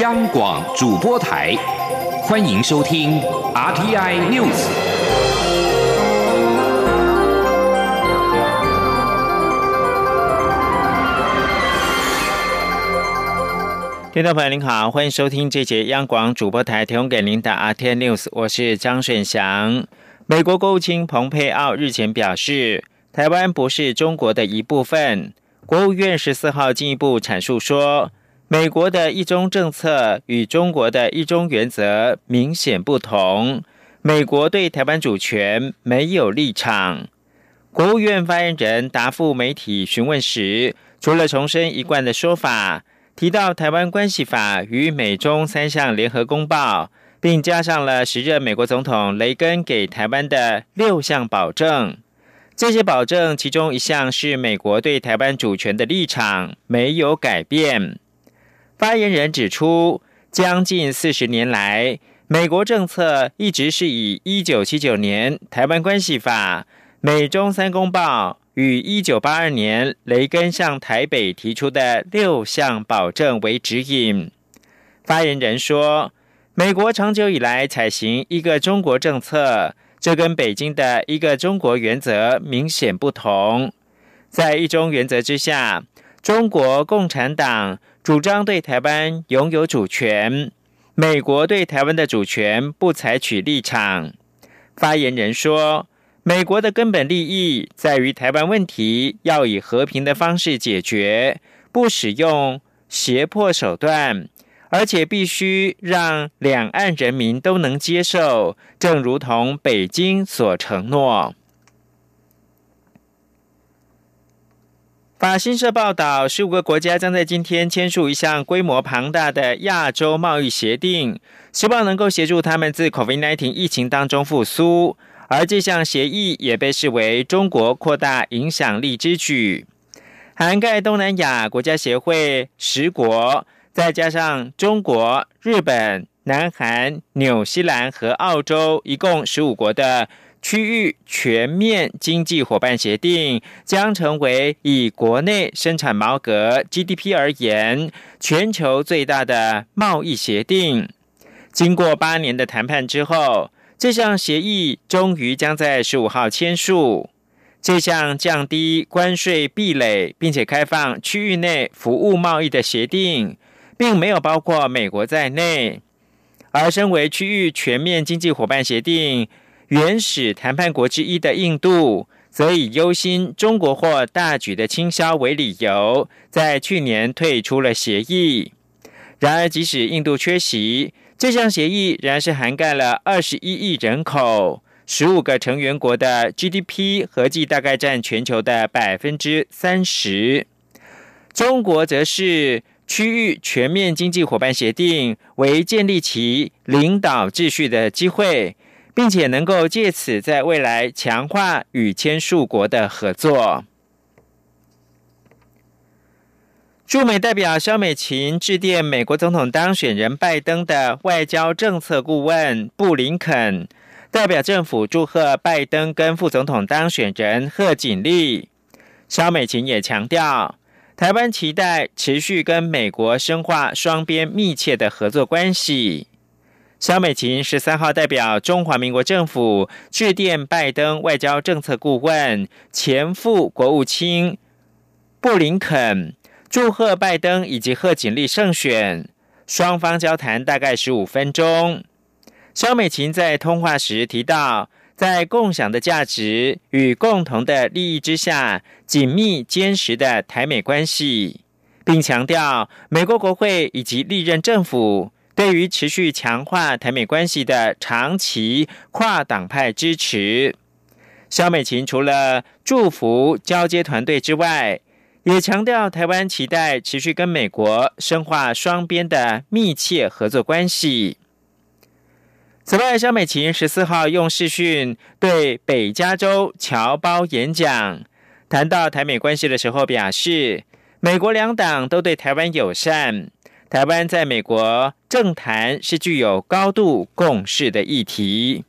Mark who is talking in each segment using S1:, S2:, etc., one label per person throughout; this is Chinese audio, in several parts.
S1: 央广主播台，欢迎收听 RTI News。
S2: 听众朋友您好，欢迎收听这节央广主播台提供给您的 RTI News，我是张顺祥。美国国务卿蓬佩奥日前表示，台湾不是中国的一部分。国务院十四号进一步阐述说。美国的一中政策与中国的一中原则明显不同。美国对台湾主权没有立场。国务院发言人答复媒体询问时，除了重申一贯的说法，提到《台湾关系法》与美中三项联合公报，并加上了时任美国总统雷根给台湾的六项保证。这些保证其中一项是美国对台湾主权的立场没有改变。发言人指出，将近四十年来，美国政策一直是以一九七九年《台湾关系法》、美中三公报与一九八二年雷根向台北提出的六项保证为指引。发言人说，美国长久以来采行一个中国政策，这跟北京的一个中国原则明显不同。在一中原则之下，中国共产党。主张对台湾拥有主权，美国对台湾的主权不采取立场。发言人说，美国的根本利益在于台湾问题要以和平的方式解决，不使用胁迫手段，而且必须让两岸人民都能接受，正如同北京所承诺。法新社报道，十五个国家将在今天签署一项规模庞大的亚洲贸易协定，希望能够协助他们自 COVID-19 疫情当中复苏。而这项协议也被视为中国扩大影响力之举，涵盖东南亚国家协会十国，再加上中国、日本、南韩、纽西兰和澳洲，一共十五国的。区域全面经济伙伴协定将成为以国内生产毛额 GDP 而言，全球最大的贸易协定。经过八年的谈判之后，这项协议终于将在十五号签署。这项降低关税壁垒，并且开放区域内服务贸易的协定，并没有包括美国在内。而身为区域全面经济伙伴协定。原始谈判国之一的印度，则以忧心中国或大举的倾销为理由，在去年退出了协议。然而，即使印度缺席，这项协议仍然是涵盖了二十一亿人口、十五个成员国的 GDP，合计大概占全球的百分之三十。中国则是区域全面经济伙伴协定为建立其领导秩序的机会。并且能够借此在未来强化与签署国的合作。驻美代表肖美琴致电美国总统当选人拜登的外交政策顾问布林肯，代表政府祝贺拜登跟副总统当选人贺锦丽。肖美琴也强调，台湾期待持续跟美国深化双边密切的合作关系。肖美琴十三号代表中华民国政府致电拜登外交政策顾问、前副国务卿布林肯，祝贺拜登以及贺锦丽胜选。双方交谈大概十五分钟。肖美琴在通话时提到，在共享的价值与共同的利益之下，紧密坚实的台美关系，并强调美国国会以及历任政府。对于持续强化台美关系的长期跨党派支持，肖美琴除了祝福交接团队之外，也强调台湾期待持续跟美国深化双边的密切合作关系。此外，肖美琴十四号用视讯对北加州侨胞演讲，谈到台美关系的时候，表示美国两党都对台湾友善。台湾在美国政坛是具有高度共识的议题。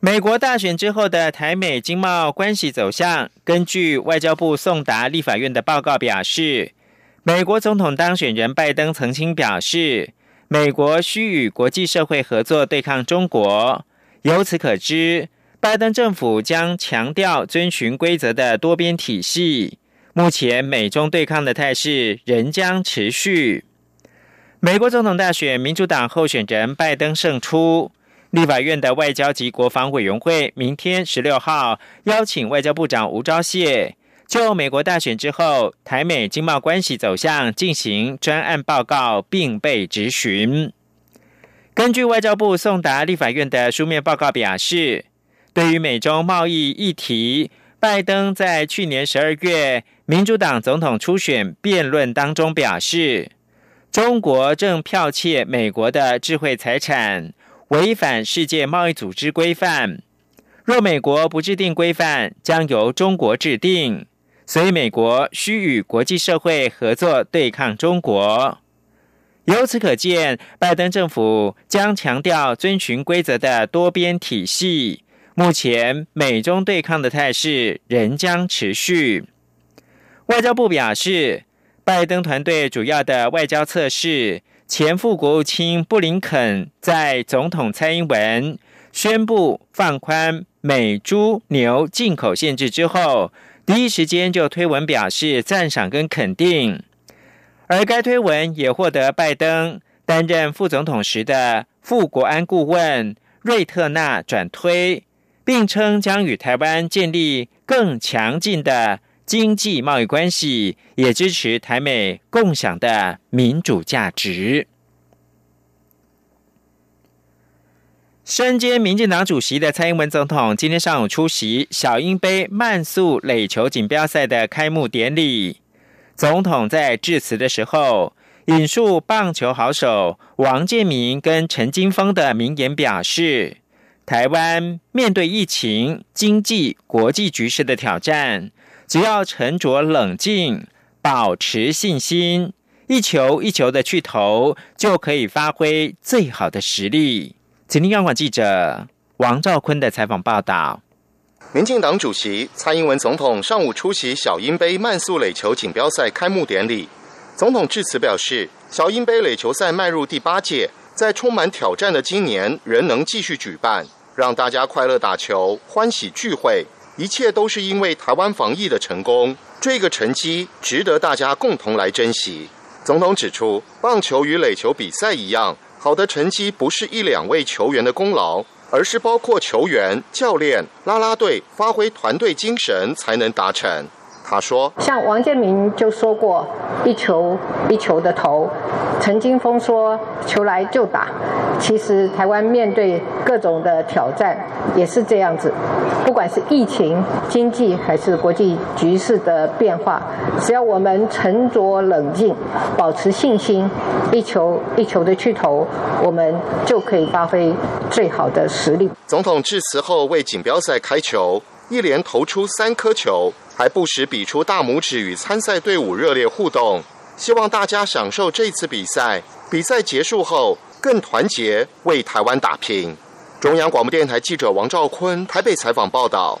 S2: 美国大选之后的台美经贸关系走向，根据外交部送达立法院的报告表示，美国总统当选人拜登曾经表示，美国需与国际社会合作对抗中国。由此可知，拜登政府将强调遵循规则的多边体系。目前美中对抗的态势仍将持续。美国总统大选，民主党候选人拜登胜出。立法院的外交及国防委员会明天十六号邀请外交部长吴钊燮。就美国大选之后台美经贸关系走向进行专案报告，并被质询。根据外交部送达立法院的书面报告表示，对于美中贸易议题，拜登在去年十二月民主党总统初选辩论当中表示，中国正剽窃美国的智慧财产，违反世界贸易组织规范。若美国不制定规范，将由中国制定。所以，美国需与国际社会合作对抗中国。由此可见，拜登政府将强调遵循规则的多边体系。目前，美中对抗的态势仍将持续。外交部表示，拜登团队主要的外交测试，前副国务卿布林肯在总统蔡英文宣布放宽美猪牛进口限制之后。第一时间就推文表示赞赏跟肯定，而该推文也获得拜登担任副总统时的副国安顾问瑞特纳转推，并称将与台湾建立更强劲的经济贸易关系，也支持台美共享的民主价值。身兼民进党主席的蔡英文总统今天上午出席小英杯慢速垒球锦标赛的开幕典礼。总统在致辞的时候，引述棒球好手王建民跟陈金峰的名言，表示：台湾面对疫情、经济、国际局势的挑战，只要沉着冷静，保持信心，一球一球的去投，就可以发挥最好的实力。请听央广记者王兆坤的采访报道。
S3: 民进党主席蔡英文总统上午出席小英杯慢速垒球锦标赛开幕典礼。总统致辞表示，小英杯垒球赛迈入第八届，在充满挑战的今年仍能继续举办，让大家快乐打球、欢喜聚会，一切都是因为台湾防疫的成功。这个成绩值得大家共同来珍惜。总统指出，棒球与垒球比赛一样。好的成绩不是一两位球员的功劳，而是包括球员、教练、啦啦队发挥团队精神才能达成。他说：“像王建民就说过，一球一球的投。陈金峰说，球来就打。其实台湾面对各种的挑战也是这样子，不管是疫情、经济还是国际局势的变化，只要我们沉着冷静，保持信心，一球一球的去投，我们就可以发挥最好的实力。”总统致辞后为锦标赛开球，一连投出三颗球。还不时比出大拇指与参赛队伍热烈互动，希望大家享受这次比赛。比赛结束后更团结，为台湾打拼。中央广播电台记者王兆坤台北采访报道。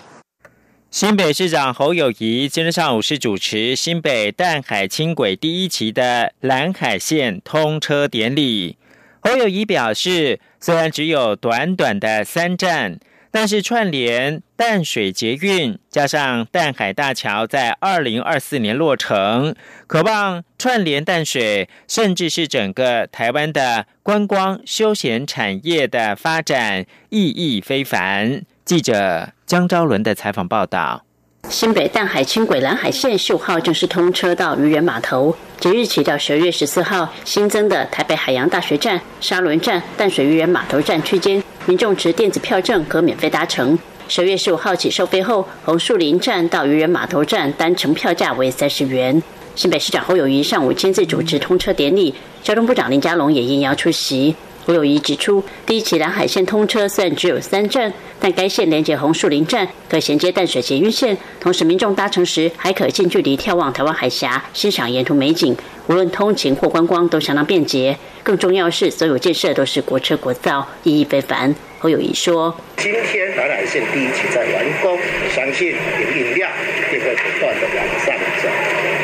S2: 新北市长侯友谊今天上午是主持新北淡海轻轨第一期的蓝海线通车典礼。侯友谊表示，虽然只有短短的三站。但是串联淡水捷运加上淡海大桥，在二零二四年落成，渴望串联淡水，甚至是整个台湾的观光休闲产业的发展，意义非凡。记者江昭伦的采访报道。
S4: 新北淡海轻轨蓝海线十五号正式通车到渔人码头，即日起到十二月十四号，新增的台北海洋大学站、沙仑站、淡水渔人码头站区间，民众持电子票证可免费搭乘。十月十五号起收费后，红树林站到渔人码头站单程票价为三十元。新北市长侯友谊上午亲自主持通车典礼，交通部长林佳龙也应邀出席。胡友谊指出，第一期蓝海线通车虽然只有三站，但该线连接红树林站，可衔接淡水捷运线，同时民众搭乘时还可近距离眺望台湾海峡，欣赏沿途美景，无论通勤或观光都相当便捷。更重要是，所有建设都是国车国造，意义非凡。侯友谊说：“今天蓝海线第一期在完工，我相信营运量也会不断的往上走。”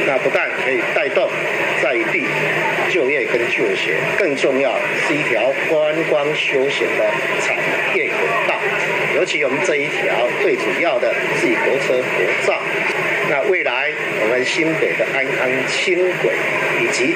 S5: 那不但可以带动就业跟就学，更重要是一条观光休闲的产业轨道。尤其我们这一条最主要的是以国车国造。那未来我们新北的安康轻轨以及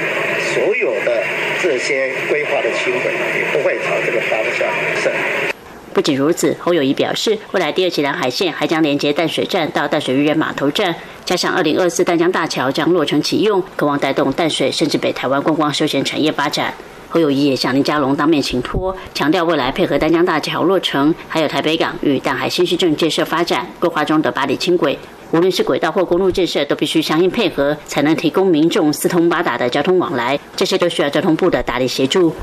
S5: 所有的这些规划的轻轨，也不会朝这个方向走。
S4: 不仅如此，侯友谊表示，未来第二期南海线还将连接淡水站到淡水渔人码头站，加上二零二四淡江大桥将落成启用，渴望带动淡水甚至北台湾观光休闲产业发展。侯友谊也向林佳龙当面请托，强调未来配合丹江大桥落成，还有台北港与淡海新市镇建设发展规划中的八里轻轨，无论是轨道或公路建设，都必须相应配合，才能提供民众四通八达的交通往来，这些都需要交通部的大力协助。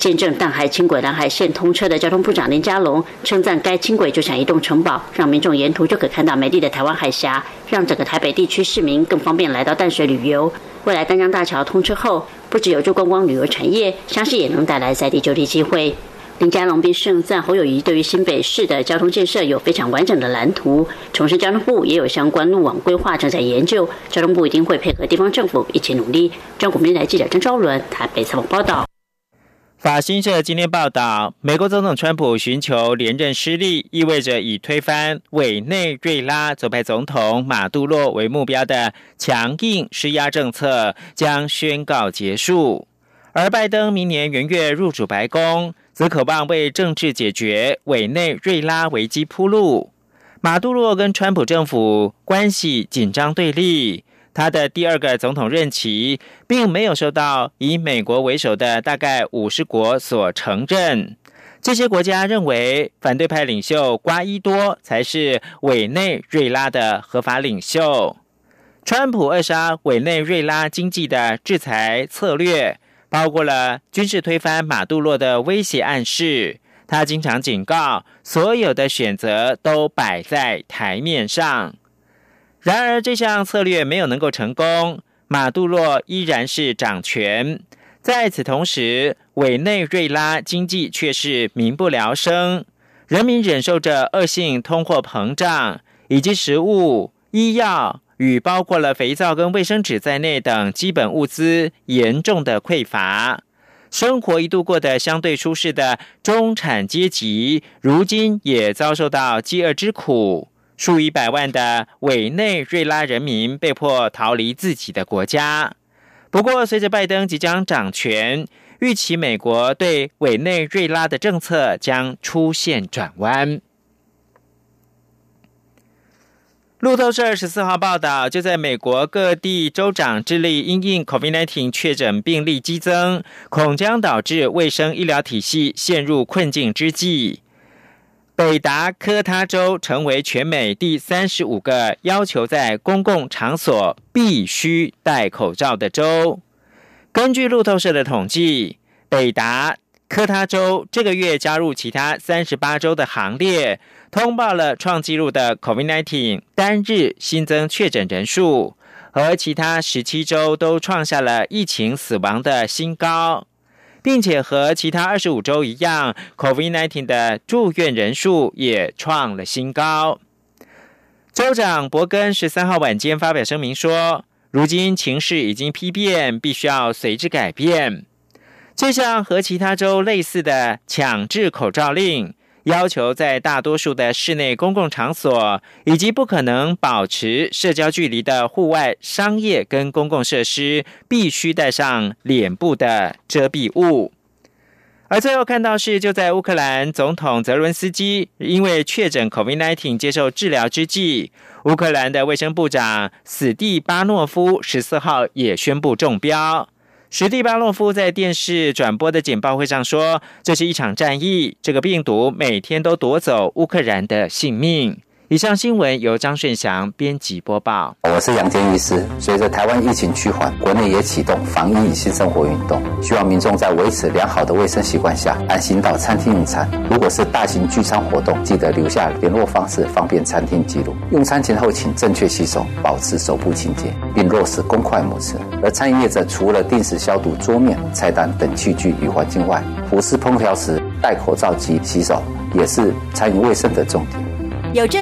S4: 见证淡海轻轨南海线通车的交通部长林佳龙称赞，该轻轨就像移动城堡，让民众沿途就可看到美丽的台湾海峡，让整个台北地区市民更方便来到淡水旅游。未来丹江大桥通车后，不只有助观光旅游产业，相信也能带来在地就地机会。林佳龙并盛赞侯友谊对于新北市的交通建设有非常完整的蓝图，重申交通部也有相关路网规划正在研究，交通部一定会配合地方政府一起努力。中国民台记者张昭伦台北采访报道。
S2: 法新社今天报道，美国总统川普寻求连任失利，意味着以推翻委内瑞拉左派总统马杜洛为目标的强硬施压政策将宣告结束。而拜登明年元月入主白宫，则渴望为政治解决委内瑞拉危机铺路。马杜洛跟川普政府关系紧张对立。他的第二个总统任期并没有受到以美国为首的大概五十国所承认。这些国家认为，反对派领袖瓜伊多才是委内瑞拉的合法领袖。川普扼杀委内瑞拉经济的制裁策略，包括了军事推翻马杜洛的威胁暗示。他经常警告，所有的选择都摆在台面上。然而，这项策略没有能够成功，马杜洛依然是掌权。在此同时，委内瑞拉经济却是民不聊生，人民忍受着恶性通货膨胀，以及食物、医药与包括了肥皂跟卫生纸在内等基本物资严重的匮乏。生活一度过得相对舒适的中产阶级，如今也遭受到饥饿之苦。数以百万的委内瑞拉人民被迫逃离自己的国家。不过，随着拜登即将掌权，预期美国对委内瑞拉的政策将出现转弯。路透社十四号报道，就在美国各地州长致力因应 COVID-19 确诊病例激增，恐将导致卫生医疗体系陷入困境之际。北达科他州成为全美第三十五个要求在公共场所必须戴口罩的州。根据路透社的统计，北达科他州这个月加入其他三十八州的行列，通报了创纪录的 COVID-19 单日新增确诊人数，和其他十七州都创下了疫情死亡的新高。并且和其他二十五州一样，COVID-19 的住院人数也创了新高。州长伯根十三号晚间发表声明说：“如今情势已经批变，必须要随之改变。就像和其他州类似的强制口罩令。”要求在大多数的室内公共场所以及不可能保持社交距离的户外商业跟公共设施，必须戴上脸部的遮蔽物。而最后看到是，就在乌克兰总统泽伦斯基因为确诊 COVID-19 接受治疗之际，乌克兰的卫生部长史蒂巴诺夫十四号也宣布中标。史蒂巴洛夫在电视转播的简报会上说：“这是一场战役，这个病毒每天都夺走乌克兰的性命。”以上新闻由张顺祥编辑播报。
S6: 我是杨坚医师。随着台湾疫情趋缓，国内也启动防疫新生活运动，希望民众在维持良好的卫生习惯下，安心到餐厅用餐。如果是大型聚餐活动，记得留下联络方式，方便餐厅记录。用餐前后请正确洗手，保持手部清洁，并落实公筷母匙。而餐饮业者除了定时消毒桌面、菜单等器具与环境外，服侍烹调时戴口罩及洗手，也是餐饮卫生的重点。有这。